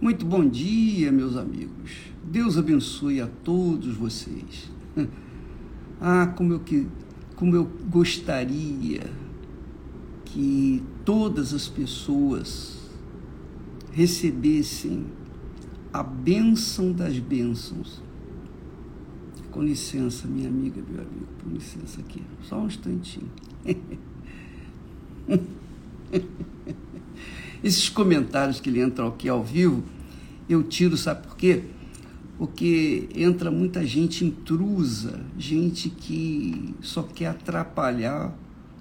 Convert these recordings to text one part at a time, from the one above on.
Muito bom dia, meus amigos. Deus abençoe a todos vocês. Ah, como eu, que, como eu gostaria que todas as pessoas recebessem a bênção das bênçãos. Com licença, minha amiga, meu amigo, com licença aqui, só um instantinho. Esses comentários que ele entra aqui ao vivo, eu tiro, sabe por quê? Porque entra muita gente intrusa, gente que só quer atrapalhar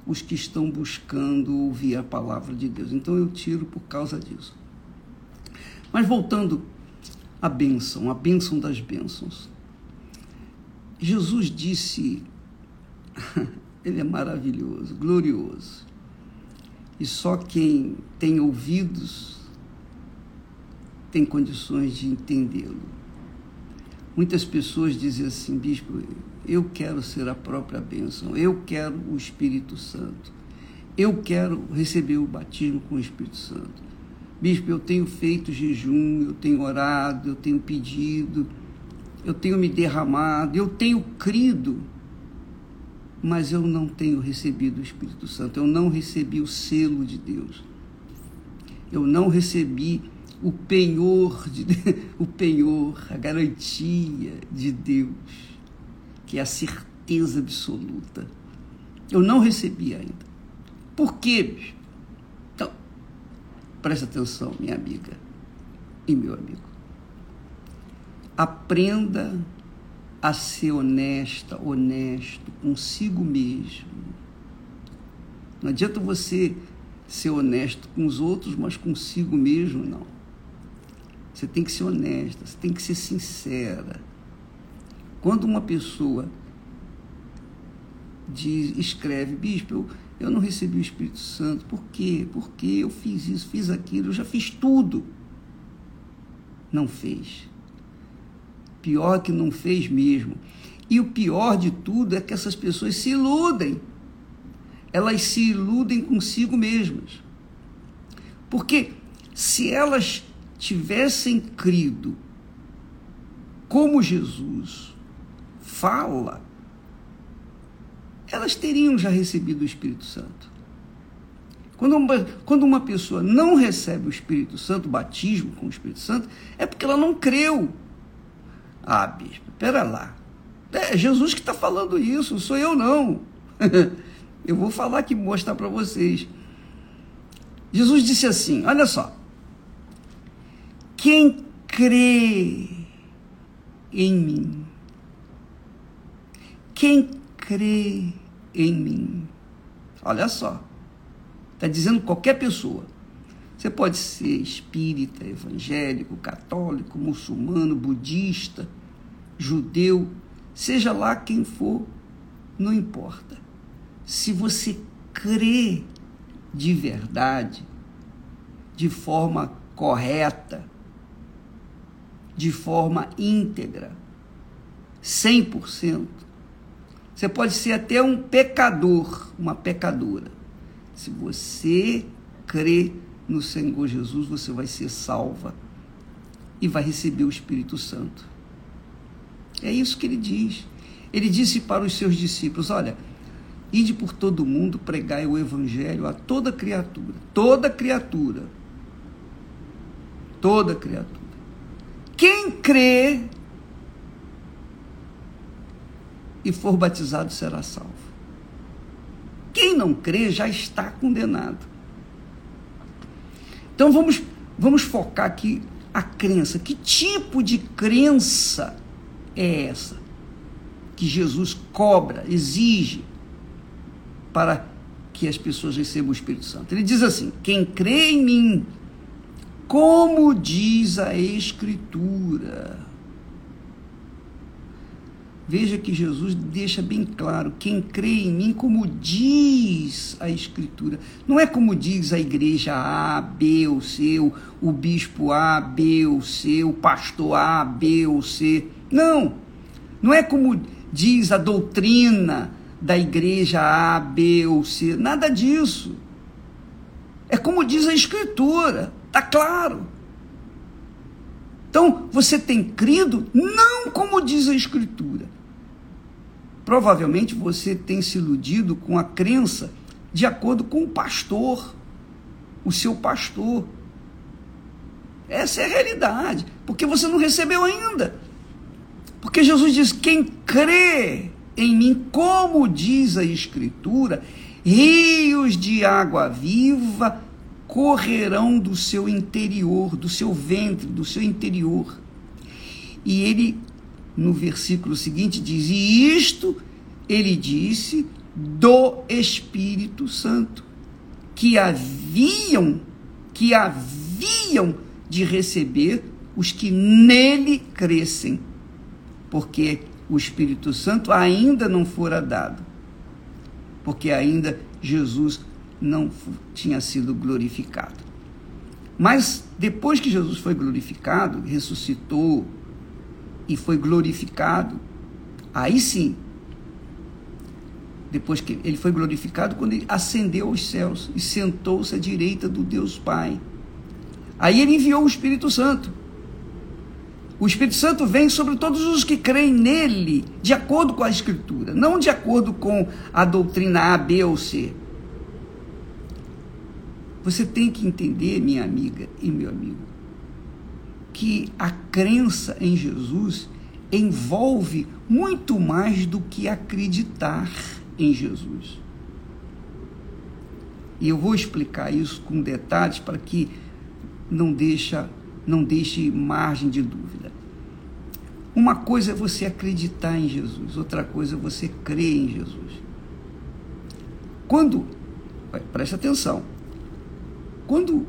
os que estão buscando ouvir a palavra de Deus. Então eu tiro por causa disso. Mas voltando à bênção, a bênção das bênçãos. Jesus disse, ele é maravilhoso, glorioso e só quem tem ouvidos tem condições de entendê-lo. Muitas pessoas dizem assim, bispo, eu quero ser a própria bênção, eu quero o Espírito Santo, eu quero receber o batismo com o Espírito Santo. Bispo, eu tenho feito jejum, eu tenho orado, eu tenho pedido, eu tenho me derramado, eu tenho crido mas eu não tenho recebido o Espírito Santo, eu não recebi o selo de Deus. Eu não recebi o penhor, de, o penhor, a garantia de Deus, que é a certeza absoluta. Eu não recebi ainda. Por quê? Então, presta atenção, minha amiga e meu amigo. Aprenda a ser honesta, honesto consigo mesmo. Não adianta você ser honesto com os outros, mas consigo mesmo não. Você tem que ser honesta, você tem que ser sincera. Quando uma pessoa diz, escreve, bispo, eu, eu não recebi o Espírito Santo, por quê? Porque eu fiz isso, fiz aquilo, eu já fiz tudo. Não fez pior que não fez mesmo. E o pior de tudo é que essas pessoas se iludem. Elas se iludem consigo mesmas. Porque se elas tivessem crido como Jesus fala, elas teriam já recebido o Espírito Santo. Quando uma, quando uma pessoa não recebe o Espírito Santo, o batismo com o Espírito Santo, é porque ela não creu ah, bispo, pera lá. É Jesus que está falando isso, sou eu não. eu vou falar aqui, mostrar para vocês. Jesus disse assim: olha só. Quem crê em mim, quem crê em mim, olha só, está dizendo qualquer pessoa. Você pode ser espírita, evangélico, católico, muçulmano, budista, judeu, seja lá quem for, não importa. Se você crê de verdade, de forma correta, de forma íntegra, 100%, você pode ser até um pecador, uma pecadora. Se você crê no Senhor Jesus, você vai ser salva e vai receber o Espírito Santo. É isso que ele diz. Ele disse para os seus discípulos: Olha, ide por todo mundo, pregai o evangelho a toda criatura. Toda criatura. Toda criatura. Quem crê e for batizado será salvo. Quem não crê já está condenado. Então vamos, vamos focar aqui a crença. Que tipo de crença é essa que Jesus cobra, exige para que as pessoas recebam o Espírito Santo. Ele diz assim: quem crê em mim, como diz a Escritura. Veja que Jesus deixa bem claro: quem crê em mim, como diz a Escritura. Não é como diz a igreja A, B ou C, o bispo A, B ou C, o pastor A, B ou C. Não. Não é como diz a doutrina da igreja A, B ou C. Nada disso. É como diz a Escritura. Está claro. Então, você tem crido não como diz a Escritura. Provavelmente você tem se iludido com a crença de acordo com o pastor, o seu pastor. Essa é a realidade, porque você não recebeu ainda. Porque Jesus diz: quem crê em mim, como diz a Escritura, rios de água viva correrão do seu interior, do seu ventre, do seu interior. E ele, no versículo seguinte, diz: E isto ele disse do Espírito Santo, que haviam, que haviam de receber os que nele crescem, porque o Espírito Santo ainda não fora dado, porque ainda Jesus não tinha sido glorificado. Mas depois que Jesus foi glorificado, ressuscitou e foi glorificado, aí sim, depois que ele foi glorificado, quando ele ascendeu aos céus e sentou-se à direita do Deus Pai. Aí ele enviou o Espírito Santo. O Espírito Santo vem sobre todos os que creem nele, de acordo com a Escritura, não de acordo com a doutrina A, B ou C. Você tem que entender, minha amiga e meu amigo, que a crença em Jesus envolve muito mais do que acreditar em Jesus. E eu vou explicar isso com detalhes para que não deixa, não deixe margem de dúvida. Uma coisa é você acreditar em Jesus, outra coisa é você crer em Jesus. Quando, preste atenção, quando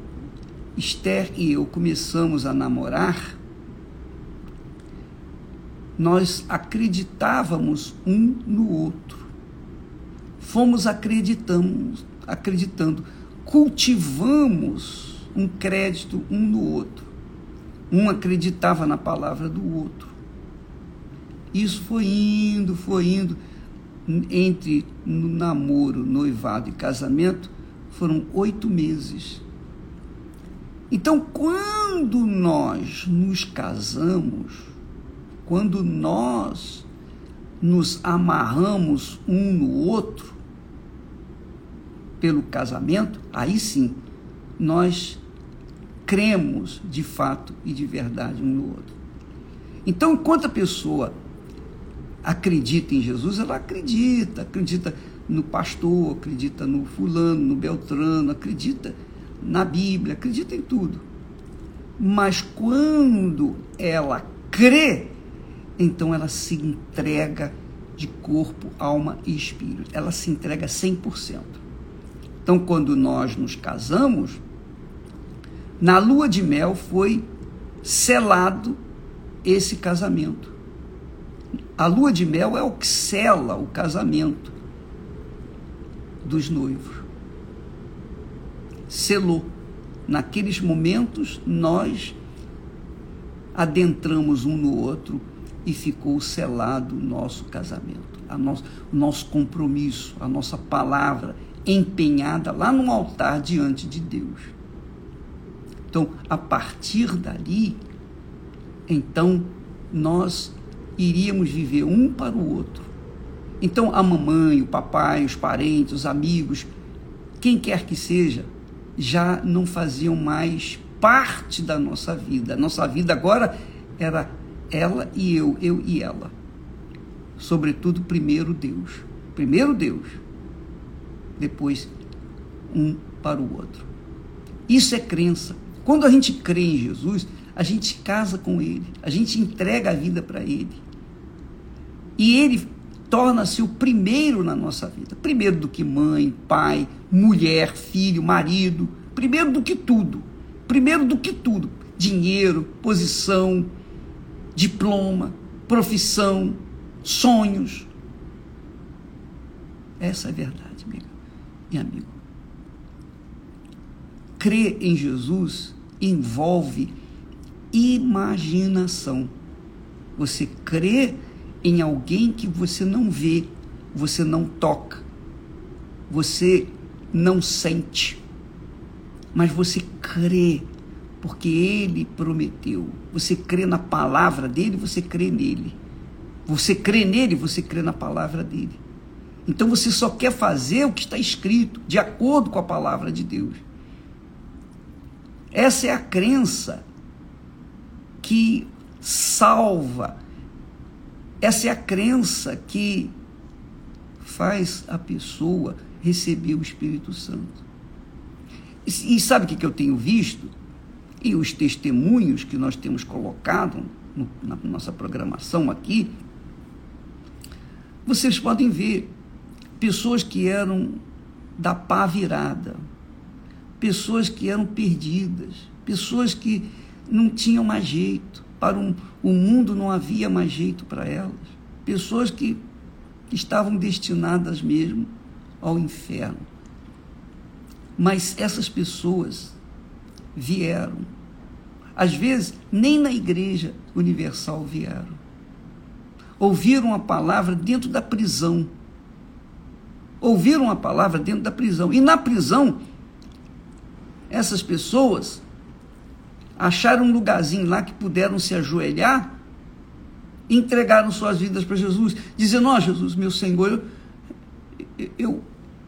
Esther e eu começamos a namorar, nós acreditávamos um no outro. Fomos acreditando, acreditando, cultivamos um crédito um no outro. Um acreditava na palavra do outro. Isso foi indo, foi indo entre no namoro, noivado e casamento, foram oito meses. Então, quando nós nos casamos, quando nós nos amarramos um no outro pelo casamento, aí sim nós cremos de fato e de verdade um no outro. Então, enquanto a pessoa acredita em Jesus, ela acredita, acredita no pastor, acredita no fulano, no beltrano, acredita na Bíblia, acredita em tudo. Mas quando ela crê, então ela se entrega de corpo, alma e espírito. Ela se entrega 100%. Então, quando nós nos casamos, na lua de mel foi selado esse casamento. A lua de mel é o que sela o casamento dos noivos selou. Naqueles momentos, nós adentramos um no outro e ficou selado o nosso casamento, a nosso, o nosso compromisso, a nossa palavra empenhada lá no altar diante de Deus. Então, a partir dali, então, nós iríamos viver um para o outro. Então, a mamãe, o papai, os parentes, os amigos, quem quer que seja, já não faziam mais parte da nossa vida. A nossa vida agora era ela e eu, eu e ela. Sobretudo, primeiro Deus. Primeiro Deus, depois um para o outro. Isso é crença. Quando a gente crê em Jesus, a gente casa com Ele, a gente entrega a vida para Ele. E Ele torna-se o primeiro na nossa vida. Primeiro do que mãe, pai, mulher, filho, marido. Primeiro do que tudo. Primeiro do que tudo. Dinheiro, posição, diploma, profissão, sonhos. Essa é a verdade, amiga e amigo. Crer em Jesus envolve imaginação. Você crê em alguém que você não vê, você não toca, você não sente, mas você crê porque ele prometeu. Você crê na palavra dele, você crê nele. Você crê nele, você crê na palavra dele. Então você só quer fazer o que está escrito, de acordo com a palavra de Deus. Essa é a crença que salva. Essa é a crença que faz a pessoa receber o Espírito Santo. E, e sabe o que eu tenho visto? E os testemunhos que nós temos colocado no, na nossa programação aqui, vocês podem ver pessoas que eram da pá virada, pessoas que eram perdidas, pessoas que não tinham mais jeito, para um, o mundo não havia mais jeito para elas, pessoas que estavam destinadas mesmo ao inferno. Mas essas pessoas vieram. Às vezes, nem na igreja universal vieram. Ouviram a palavra dentro da prisão. Ouviram a palavra dentro da prisão. E na prisão, essas pessoas acharam um lugarzinho lá que puderam se ajoelhar, entregaram suas vidas para Jesus, dizendo: Ó oh, Jesus, meu Senhor, eu, eu,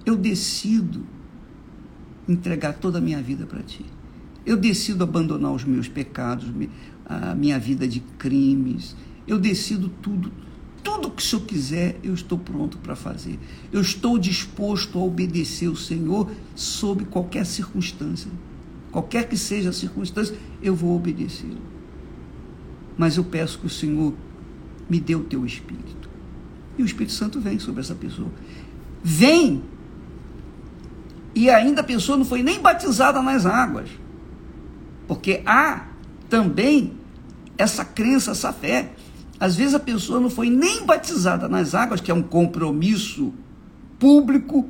eu decido entregar toda a minha vida para Ti. Eu decido abandonar os meus pecados, a minha vida de crimes. Eu decido tudo. Tudo que o Senhor quiser, eu estou pronto para fazer. Eu estou disposto a obedecer o Senhor sob qualquer circunstância. Qualquer que seja a circunstância, eu vou obedecê-lo. Mas eu peço que o Senhor me dê o teu Espírito. E o Espírito Santo vem sobre essa pessoa. Vem! E ainda a pessoa não foi nem batizada nas águas. Porque há também essa crença, essa fé. Às vezes a pessoa não foi nem batizada nas águas, que é um compromisso público,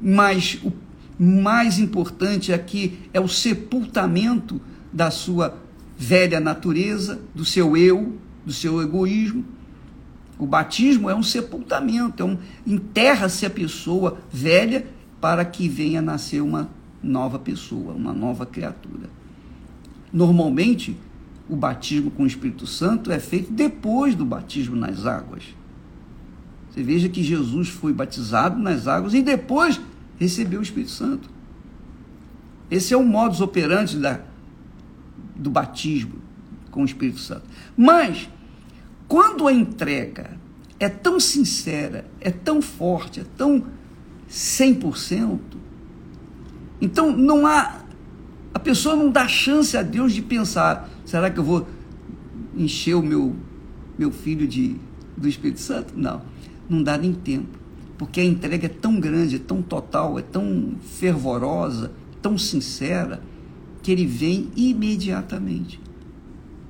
mas o mais importante aqui é o sepultamento da sua velha natureza, do seu eu, do seu egoísmo. O batismo é um sepultamento, é um enterra-se a pessoa velha para que venha nascer uma nova pessoa, uma nova criatura. Normalmente, o batismo com o Espírito Santo é feito depois do batismo nas águas. Você veja que Jesus foi batizado nas águas e depois recebeu o Espírito Santo. Esse é o modus operandi da, do batismo com o Espírito Santo. Mas, quando a entrega é tão sincera, é tão forte, é tão 100%, então não há. A pessoa não dá chance a Deus de pensar: será que eu vou encher o meu, meu filho de, do Espírito Santo? Não, não dá nem tempo porque a entrega é tão grande, é tão total, é tão fervorosa, tão sincera, que ele vem imediatamente.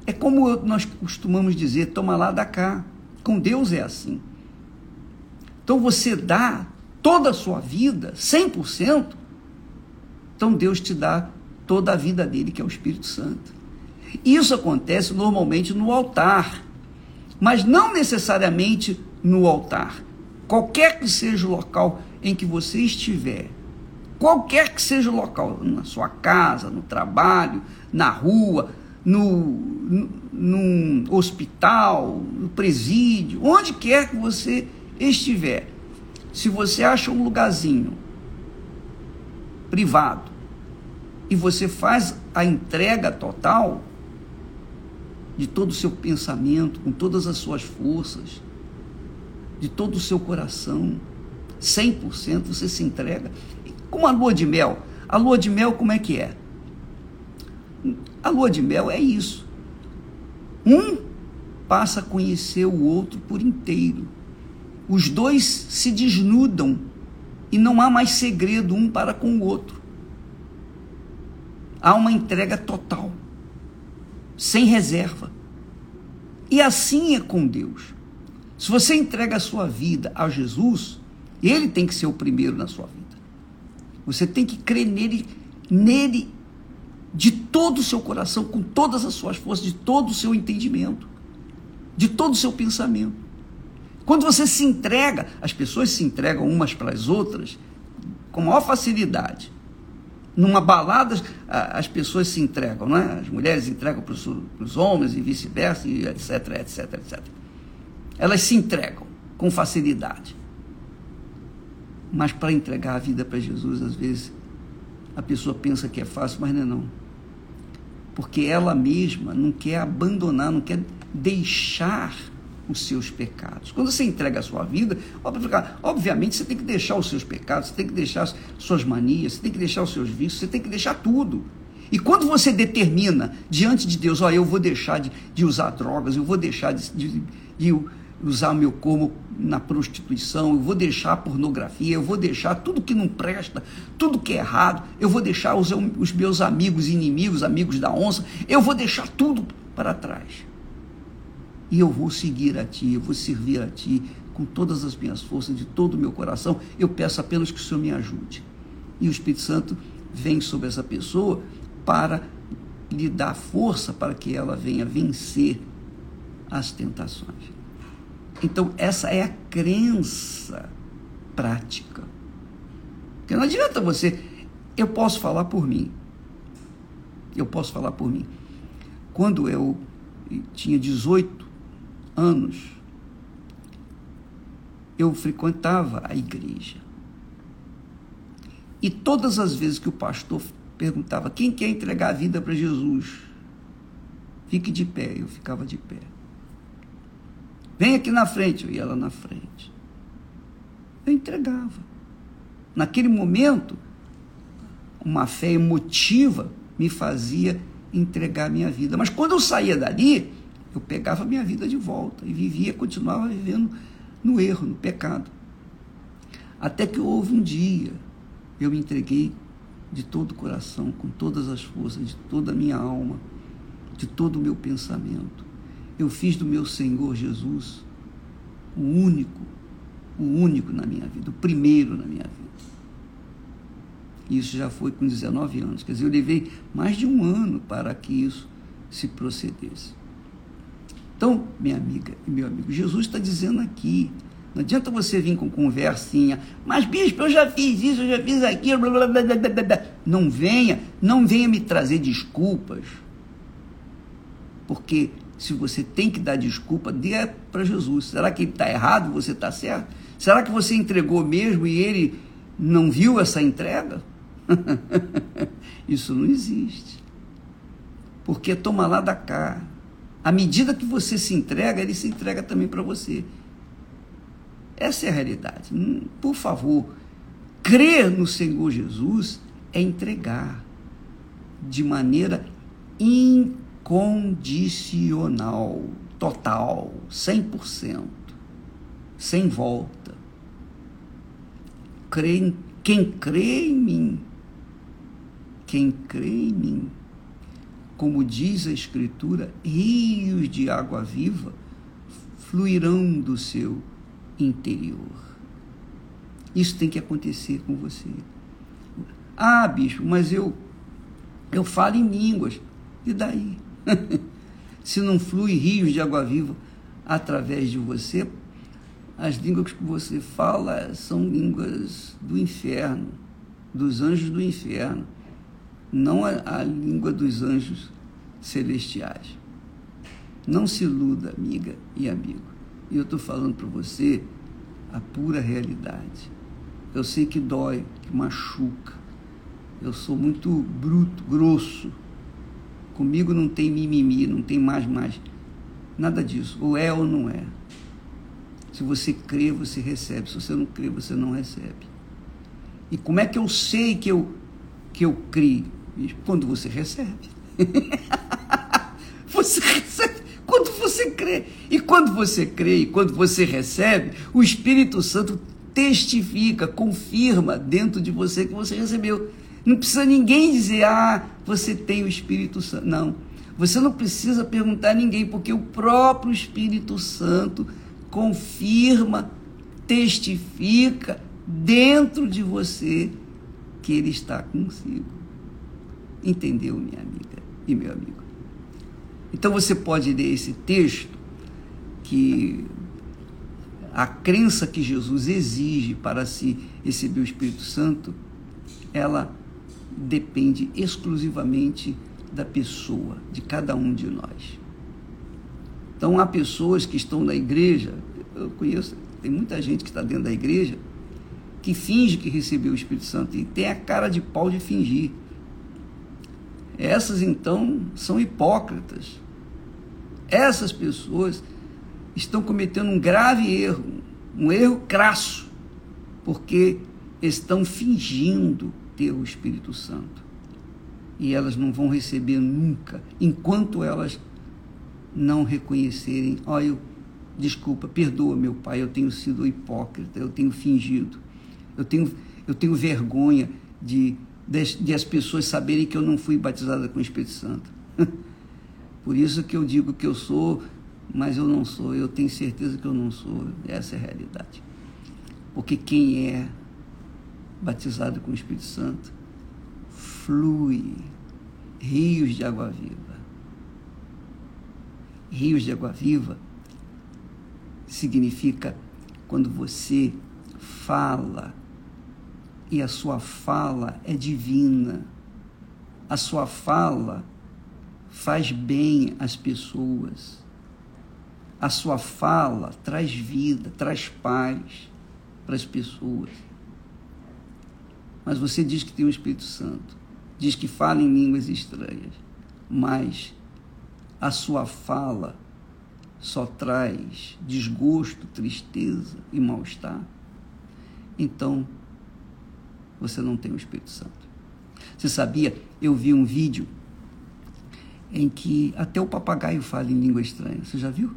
É como nós costumamos dizer, toma lá da cá. Com Deus é assim. Então você dá toda a sua vida, 100%, então Deus te dá toda a vida dele, que é o Espírito Santo. Isso acontece normalmente no altar, mas não necessariamente no altar qualquer que seja o local em que você estiver, qualquer que seja o local, na sua casa, no trabalho, na rua, no, num hospital, no presídio, onde quer que você estiver, se você acha um lugarzinho privado e você faz a entrega total de todo o seu pensamento, com todas as suas forças, de todo o seu coração, 100% você se entrega. Como a lua de mel. A lua de mel como é que é? A lua de mel é isso. Um passa a conhecer o outro por inteiro. Os dois se desnudam e não há mais segredo um para com o outro. Há uma entrega total, sem reserva. E assim é com Deus. Se você entrega a sua vida a Jesus, ele tem que ser o primeiro na sua vida. Você tem que crer nele, nele de todo o seu coração, com todas as suas forças, de todo o seu entendimento, de todo o seu pensamento. Quando você se entrega, as pessoas se entregam umas para as outras com maior facilidade. Numa balada, as pessoas se entregam, não é? As mulheres entregam para os homens e vice-versa, etc, etc, etc. Elas se entregam com facilidade. Mas para entregar a vida para Jesus, às vezes, a pessoa pensa que é fácil, mas não é não. Porque ela mesma não quer abandonar, não quer deixar os seus pecados. Quando você entrega a sua vida, obviamente você tem que deixar os seus pecados, você tem que deixar as suas manias, você tem que deixar os seus vícios, você tem que deixar tudo. E quando você determina diante de Deus, ó, eu vou deixar de, de usar drogas, eu vou deixar de, de, de usar meu corpo na prostituição, eu vou deixar a pornografia, eu vou deixar tudo que não presta, tudo que é errado, eu vou deixar os, os meus amigos inimigos, amigos da onça, eu vou deixar tudo para trás e eu vou seguir a Ti, eu vou servir a Ti com todas as minhas forças, de todo o meu coração. Eu peço apenas que o Senhor me ajude. E o Espírito Santo vem sobre essa pessoa para lhe dar força para que ela venha vencer as tentações. Então, essa é a crença prática. Porque não adianta você. Eu posso falar por mim. Eu posso falar por mim. Quando eu tinha 18 anos, eu frequentava a igreja. E todas as vezes que o pastor perguntava quem quer entregar a vida para Jesus, fique de pé, eu ficava de pé. Vem aqui na frente, eu ia lá na frente. Eu entregava. Naquele momento, uma fé emotiva me fazia entregar minha vida. Mas quando eu saía dali, eu pegava minha vida de volta e vivia, continuava vivendo no erro, no pecado. Até que houve um dia, eu me entreguei de todo o coração, com todas as forças, de toda a minha alma, de todo o meu pensamento. Eu fiz do meu Senhor Jesus o único, o único na minha vida, o primeiro na minha vida. Isso já foi com 19 anos. Quer dizer, eu levei mais de um ano para que isso se procedesse. Então, minha amiga e meu amigo, Jesus está dizendo aqui, não adianta você vir com conversinha, mas bispo, eu já fiz isso, eu já fiz aquilo, blá, blá, blá, blá, blá. não venha, não venha me trazer desculpas, porque se você tem que dar desculpa, dê para Jesus. Será que ele está errado, você está certo? Será que você entregou mesmo e ele não viu essa entrega? Isso não existe. Porque toma lá da cá. À medida que você se entrega, ele se entrega também para você. Essa é a realidade. Hum, por favor, crer no Senhor Jesus é entregar de maneira incondicional, total, 100%, sem volta. quem crê em mim, quem crê em mim, como diz a Escritura, rios de água viva fluirão do seu interior. Isso tem que acontecer com você. Ah, bispo, mas eu eu falo em línguas. E daí? Se não flui rios de água viva através de você, as línguas que você fala são línguas do inferno, dos anjos do inferno não a, a língua dos anjos celestiais. Não se iluda, amiga e amigo. E eu estou falando para você a pura realidade. Eu sei que dói, que machuca. Eu sou muito bruto, grosso. Comigo não tem mimimi, não tem mais, mais. Nada disso. Ou é ou não é. Se você crê, você recebe. Se você não crê, você não recebe. E como é que eu sei que eu, que eu criei? Quando você recebe. você recebe quando você crê. E quando você crê e quando você recebe, o Espírito Santo testifica, confirma dentro de você que você recebeu. Não precisa ninguém dizer, ah, você tem o Espírito Santo. Não. Você não precisa perguntar a ninguém, porque o próprio Espírito Santo confirma, testifica dentro de você que ele está consigo. Entendeu, minha amiga e meu amigo? Então você pode ler esse texto que a crença que Jesus exige para se receber o Espírito Santo, ela depende exclusivamente da pessoa, de cada um de nós. Então há pessoas que estão na igreja, eu conheço, tem muita gente que está dentro da igreja que finge que recebeu o Espírito Santo e tem a cara de pau de fingir. Essas então são hipócritas. Essas pessoas estão cometendo um grave erro, um erro crasso, porque estão fingindo ter o Espírito Santo. E elas não vão receber nunca, enquanto elas não reconhecerem, ó, oh, eu, desculpa, perdoa meu pai, eu tenho sido hipócrita, eu tenho fingido, eu tenho, eu tenho vergonha de, de, de as pessoas saberem que eu não fui batizada com o Espírito Santo. Por isso que eu digo que eu sou, mas eu não sou, eu tenho certeza que eu não sou, essa é a realidade. Porque quem é batizado com o Espírito Santo flui rios de água viva rios de água viva significa quando você fala e a sua fala é divina. A sua fala faz bem às pessoas. A sua fala traz vida, traz paz para as pessoas. Mas você diz que tem o Espírito Santo, diz que fala em línguas estranhas, mas a sua fala só traz desgosto, tristeza e mal-estar, então você não tem o Espírito Santo. Você sabia? Eu vi um vídeo em que até o papagaio fala em língua estranha. Você já viu?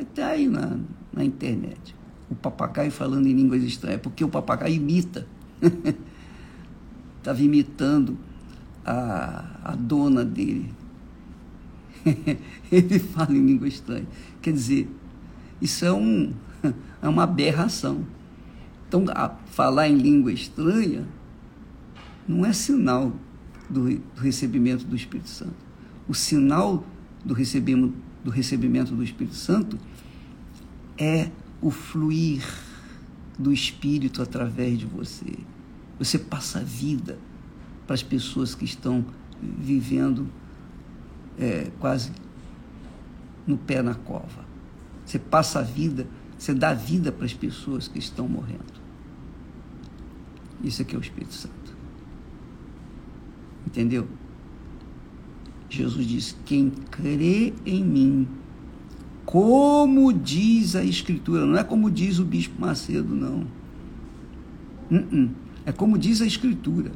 Está aí na, na internet. O papagaio falando em línguas estranhas, porque o papagaio imita. Estava imitando a, a dona dele ele fala em língua estranha. Quer dizer, isso é, um, é uma aberração. Então, falar em língua estranha não é sinal do, do recebimento do Espírito Santo. O sinal do recebimento, do recebimento do Espírito Santo é o fluir do Espírito através de você. Você passa a vida para as pessoas que estão vivendo é, quase no pé na cova. Você passa a vida, você dá vida para as pessoas que estão morrendo. Isso aqui é o Espírito Santo. Entendeu? Jesus disse: Quem crê em mim, como diz a Escritura, não é como diz o Bispo Macedo, não. Uh -uh. É como diz a Escritura.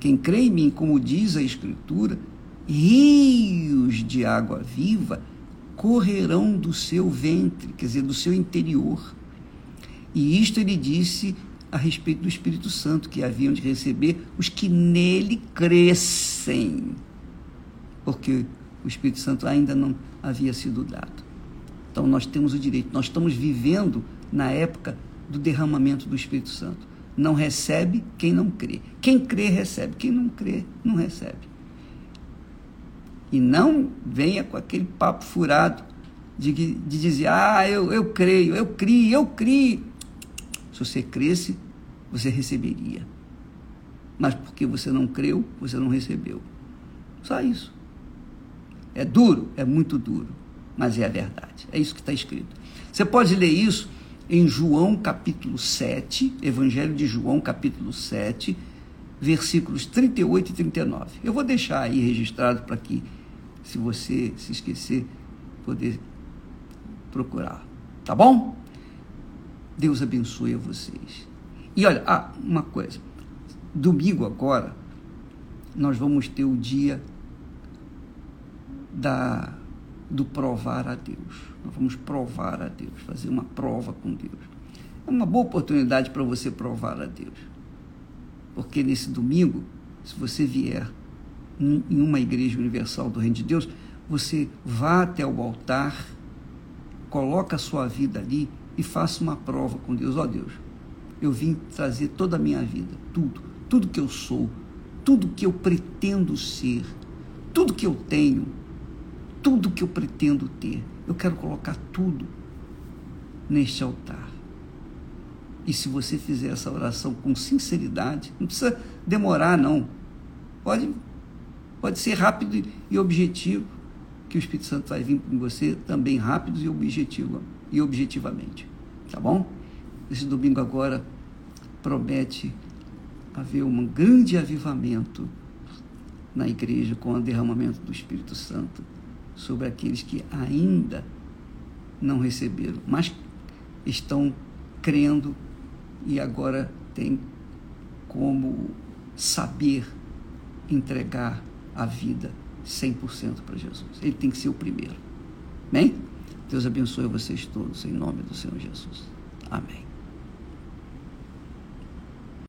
Quem crê em mim, como diz a Escritura, rios de água viva correrão do seu ventre, quer dizer, do seu interior. E isto ele disse a respeito do Espírito Santo, que haviam de receber os que nele crescem, porque o Espírito Santo ainda não havia sido dado. Então nós temos o direito, nós estamos vivendo na época do derramamento do Espírito Santo. Não recebe quem não crê. Quem crê, recebe. Quem não crê, não recebe. E não venha com aquele papo furado de, de dizer, ah, eu, eu creio, eu crio, eu crio. Se você cresce, você receberia. Mas porque você não creu, você não recebeu. Só isso. É duro, é muito duro, mas é a verdade. É isso que está escrito. Você pode ler isso em João capítulo 7, Evangelho de João capítulo 7, versículos 38 e 39. Eu vou deixar aí registrado para que se você se esquecer, poder procurar. Tá bom? Deus abençoe a vocês. E olha, ah, uma coisa. Domingo agora, nós vamos ter o dia da, do provar a Deus. Nós vamos provar a Deus, fazer uma prova com Deus. É uma boa oportunidade para você provar a Deus. Porque nesse domingo, se você vier em uma igreja universal do Reino de Deus, você vá até o altar, coloca a sua vida ali e faça uma prova com Deus. Ó oh, Deus, eu vim trazer toda a minha vida, tudo, tudo que eu sou, tudo que eu pretendo ser, tudo que eu tenho, tudo que eu pretendo ter. Eu quero colocar tudo neste altar. E se você fizer essa oração com sinceridade, não precisa demorar, não. Pode, pode ser rápido e objetivo, que o Espírito Santo vai vir com você também rápido e objetivo e objetivamente. Tá bom? Esse domingo agora promete haver um grande avivamento na igreja com o derramamento do Espírito Santo sobre aqueles que ainda não receberam, mas estão crendo e agora têm como saber entregar a vida 100% para Jesus. Ele tem que ser o primeiro. Amém? Deus abençoe vocês todos em nome do Senhor Jesus. Amém.